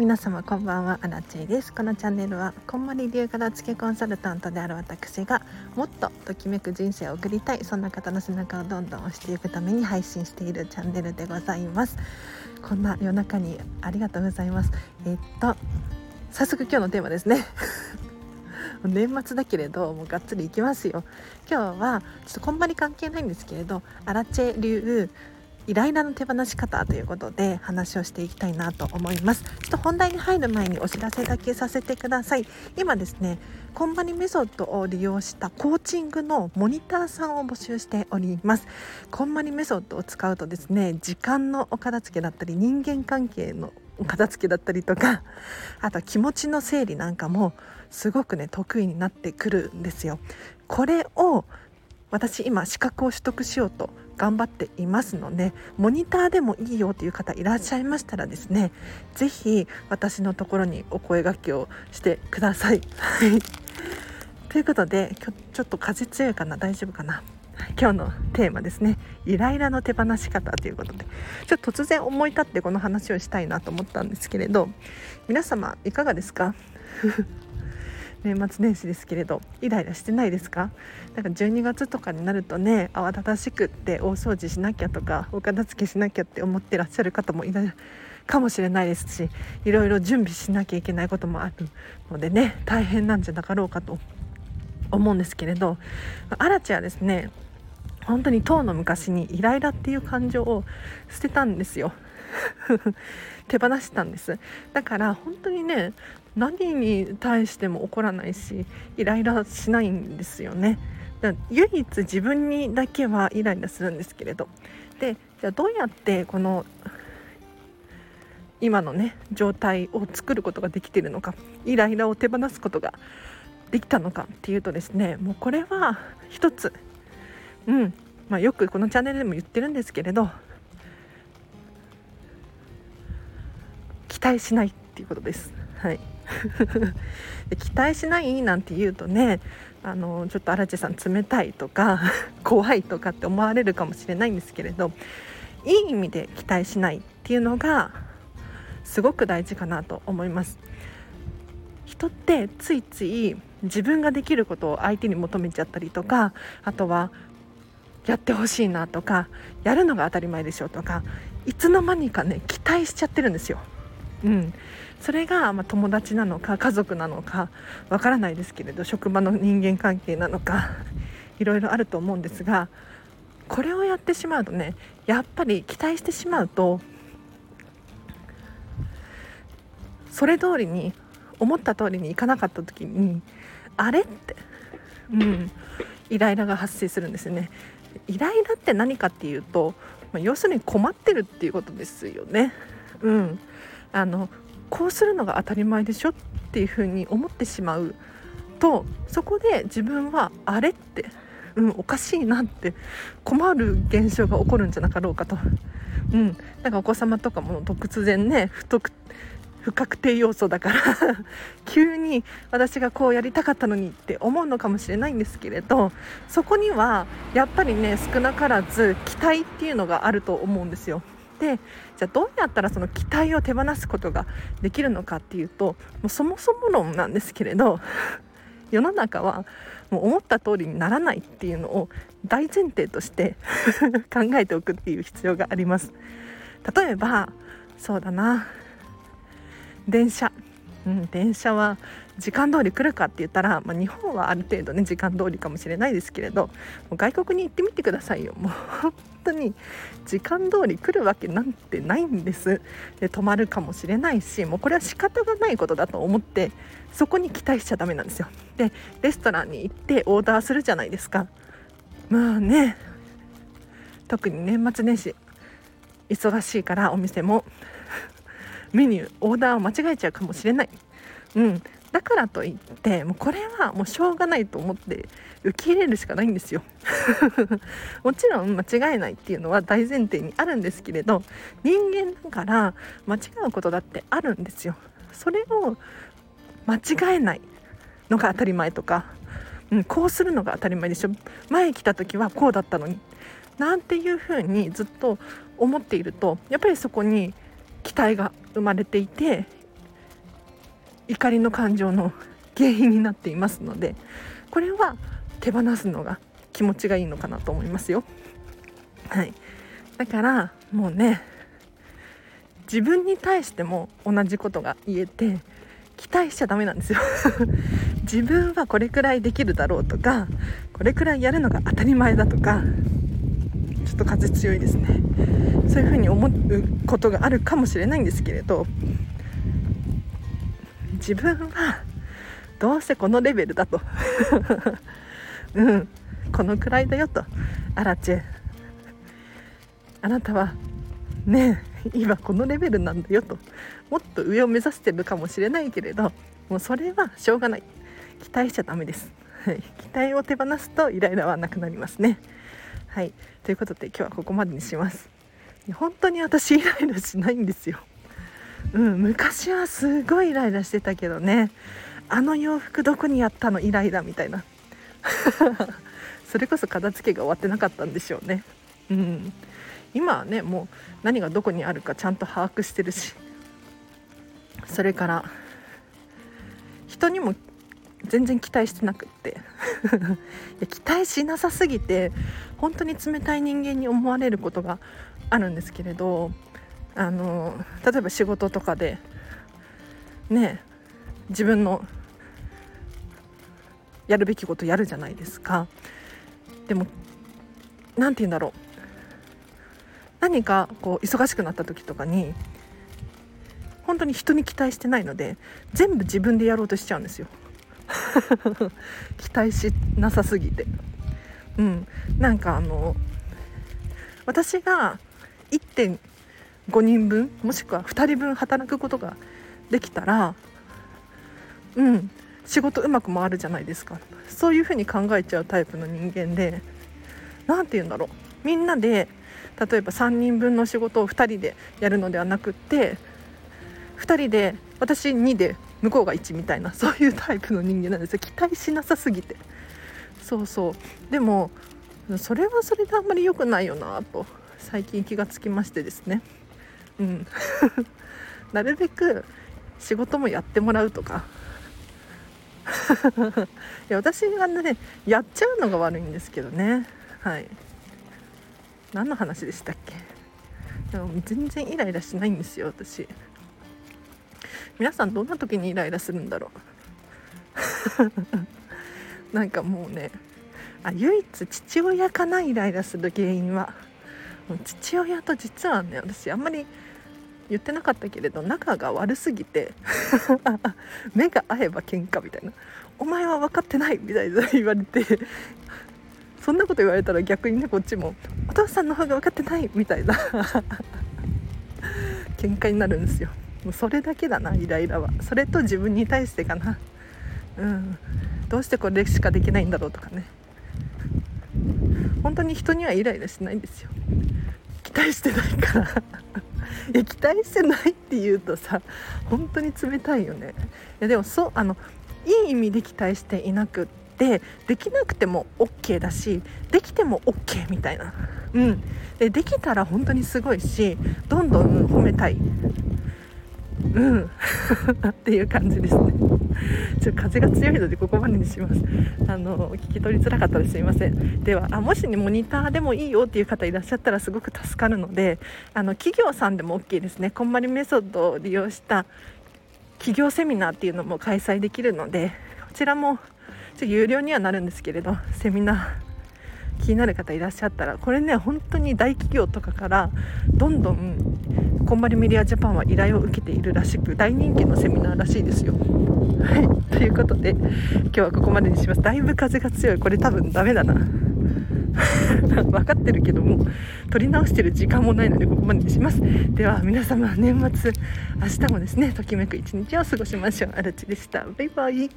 皆様こんばんはアラチェです。このチャンネルはこんまり流片付けコンサルタントである私がもっとときめく人生を送りたいそんな方の背中をどんどん押していくために配信しているチャンネルでございます。こんな夜中にありがとうございます。えっと早速今日のテーマですね。年末だけれどもうがっつりいきますよ。今日はちょっとこんまり関係ないんですけれどアラチェ流イライラの手放し方ということで話をしていきたいなと思います。ちょっと本題に入る前にお知らせだけさせてください。今ですねコンバニメソッドを利用したコーチングのモニターさんを募集しております。コンバニメソッドを使うとですね時間のお片付けだったり人間関係の片付けだったりとかあとは気持ちの整理なんかもすごくね得意になってくるんですよ。これを私今資格を取得しようと頑張っていますのでモニターでもいいよという方いらっしゃいましたらですね是非私のところにお声がけをしてください。ということで今日ちょっと風強いかな？大丈夫かな？今日のテーマですね。イライラの手放し方ということで。ちょっと突然思い立ってこの話をしたいなと思ったんですけれど皆様いかがですか？年末年始ですけれどイライラしてないですか？なんか12月とかになるとね慌ただしくって大掃除しなきゃとかお片付けしなきゃって思ってらっしゃる方もいるかもしれないですしいろいろ準備しなきゃいけないこともあるのでね大変なんじゃなかろうかと思うんですけれどアラチはですね本当に当の昔にイライラっていう感情を捨てたんですよ。手放したんです。だから本当にね何に対しても怒らないしイライラしないんですよね。唯一自分にだけはイライラするんですけれど。でじゃあどうやってこの今のね状態を作ることができているのかイライラを手放すことができたのかっていうとですねもうこれは一つ。うん。まあ、よくこのチャンネルでも言ってるんですけれど期待しないっていうことです。はい 期待しないなんて言うとねあのちょっと荒地さん冷たいとか 怖いとかって思われるかもしれないんですけれどいい意味で期待しないっていうのがすごく大事かなと思います。人ってついつい自分ができることを相手に求めちゃったりとかあとはやってほしいなとかやるのが当たり前でしょとかいつの間にかね期待しちゃってるんですよ。うん、それが、ま、友達なのか家族なのかわからないですけれど職場の人間関係なのかいろいろあると思うんですがこれをやってしまうとねやっぱり期待してしまうとそれ通りに思った通りにいかなかった時にあれって、うん、イライラが発生するんですよね。イライラって何かっていうと、まあ、要するに困ってるっていうことですよね。うん、あのこうするのが当たり前でしょっていうふうに思ってしまうとそこで自分はあれって、うん、おかしいなって困る現象が起こるんじゃなかろうかと。うん、なんかお子様とかも突然ね不特不確定要素だから 急に私がこうやりたかったのにって思うのかもしれないんですけれどそこにはやっぱりね少なからず期待っていうのがあると思うんですよ。でじゃあどうやったらその期待を手放すことができるのかっていうともうそもそも論なんですけれど 世の中はもう思った通りにならないっていうのを大前提として 考えておくっていう必要があります。例えばそうだな電車、うん、電車は時間通り来るかって言ったら、まあ、日本はある程度ね時間通りかもしれないですけれど外国に行ってみてくださいよ。もう 本当に時間通り来るわけなんてないんです。で止まるかもしれないしもうこれは仕方がないことだと思ってそこに期待しちゃダメなんですよ。でレストランに行ってオーダーするじゃないですか。まあね特に年末年始忙しいからお店もメニューオーダーを間違えちゃうかもしれない、うん、だからといってもうこれはもうしょうがないと思って受け入れるしかないんですよ。もちろん間違えないっていうのは大前提にあるんですけれど人間だから間違うことだってあるんですよ。それを間違えないのが当たり前とか、うん、こうするのが当たり前でしょ。前来た時はこうだったのに。なんていうふうにずっと思っているとやっぱりそこに期待が生まれていて怒りの感情の原因になっていますのでこれは手放すのが気持ちがいいのかなと思いますよ。はい、だからもうね自分に対しても同じことが言えて期待しちゃダメなんですよ。自分はこれくらいできるだろうとかこれくらいやるのが当たり前だとかちょっと風強いですね。そういうふうに思うことがあるかもしれないんですけれど自分はどうせこのレベルだと。うんこのくらいだよと。アラチェ。あなたはね今このレベルなんだよと。もっと上を目指してるかもしれないけれどもうそれはしょうがない。期待しちゃダメです、期待を手放すとイライラはなくなりますね。はい。ということで今日はここまでにします。本当に私イライラしないんですよ。うん昔はすごいイライラしてたけどね。あの洋服どこにやったのイライラみたいな。それこそ片付けが終わってなかったんでしょうね。うん。今はねもう何がどこにあるかちゃんと把握してるし。それから人にも全然期待してなくって。いや期待しなさすぎて本当に冷たい人間に思われることがあるんですけれどあの例えば仕事とかでね自分のやるべきことやるじゃないですか。でも何て言うんだろう。何かこう忙しくなった時とかに本当に人に期待してないので全部自分でやろうとしちゃうんですよ。期待しなさすぎて。うん。なんかあの私が1点5人分もしくは2人分働くことができたらうん仕事うまく回るじゃないですか。そういうふうに考えちゃうタイプの人間で何て言うんだろう。みんなで例えば3人分の仕事を2人でやるのではなくって2人で私2で向こうが1みたいなそういうタイプの人間なんですよ。期待しなさすぎて。そうそう。でもそれはそれであんまり良くないよなと最近気がつきましてですね。うん。なるべく仕事もやってもらうとか。いや私がねやっちゃうのが悪いんですけどね。はい。何の話でしたっけ？でも全然イライラしないんですよ私。皆さんどんな時にイライラするんだろう？なんかもうねあ唯一父親かなイライラする原因は。父親と実はね私あんまり言ってなかったけれど仲が悪すぎて 目が合えば喧嘩みたいな「お前は分かってない」みたいな言われてそんなこと言われたら逆にねこっちも「お父さんの方が分かってない」みたいな。喧嘩になるんですよ。もうそれだけだなイライラは。それと自分に対してかな。うん。どうしてこれしかできないんだろうとかね。本当に人にはイライラしないんですよ。期待してないから。いや期待してないって言うとさ本当に冷たいよね。いやでもそうあのいい意味で期待していなくってでできなくても OK だしできても OK みたいな、うん、でできたら本当にすごいしどんどん褒めたい。うん。っていう感じですね。ちょっと風が強いのでここまでにします。あの聞き取りづらかったらすいません。ではあもしねモニターでもいいよっていう方いらっしゃったらすごく助かるのであの企業さんでも OK ですね。こんまりメソッドを利用した企業セミナーっていうのも開催できるのでこちらもちょ有料にはなるんですけれどセミナー気になる方いらっしゃったらこれね本当に大企業とかからどんどんこんまりメディアジャパンは依頼を受けているらしく大人気のセミナーらしいですよ。はい。ということで今日はここまでにします。だいぶ風が強い。これ多分ダメだな。分かってるけども取り直してる時間もないのでここまでにします。では皆様年末明日もですねときめく一日を過ごしましょう。あらちでした。バイバイ。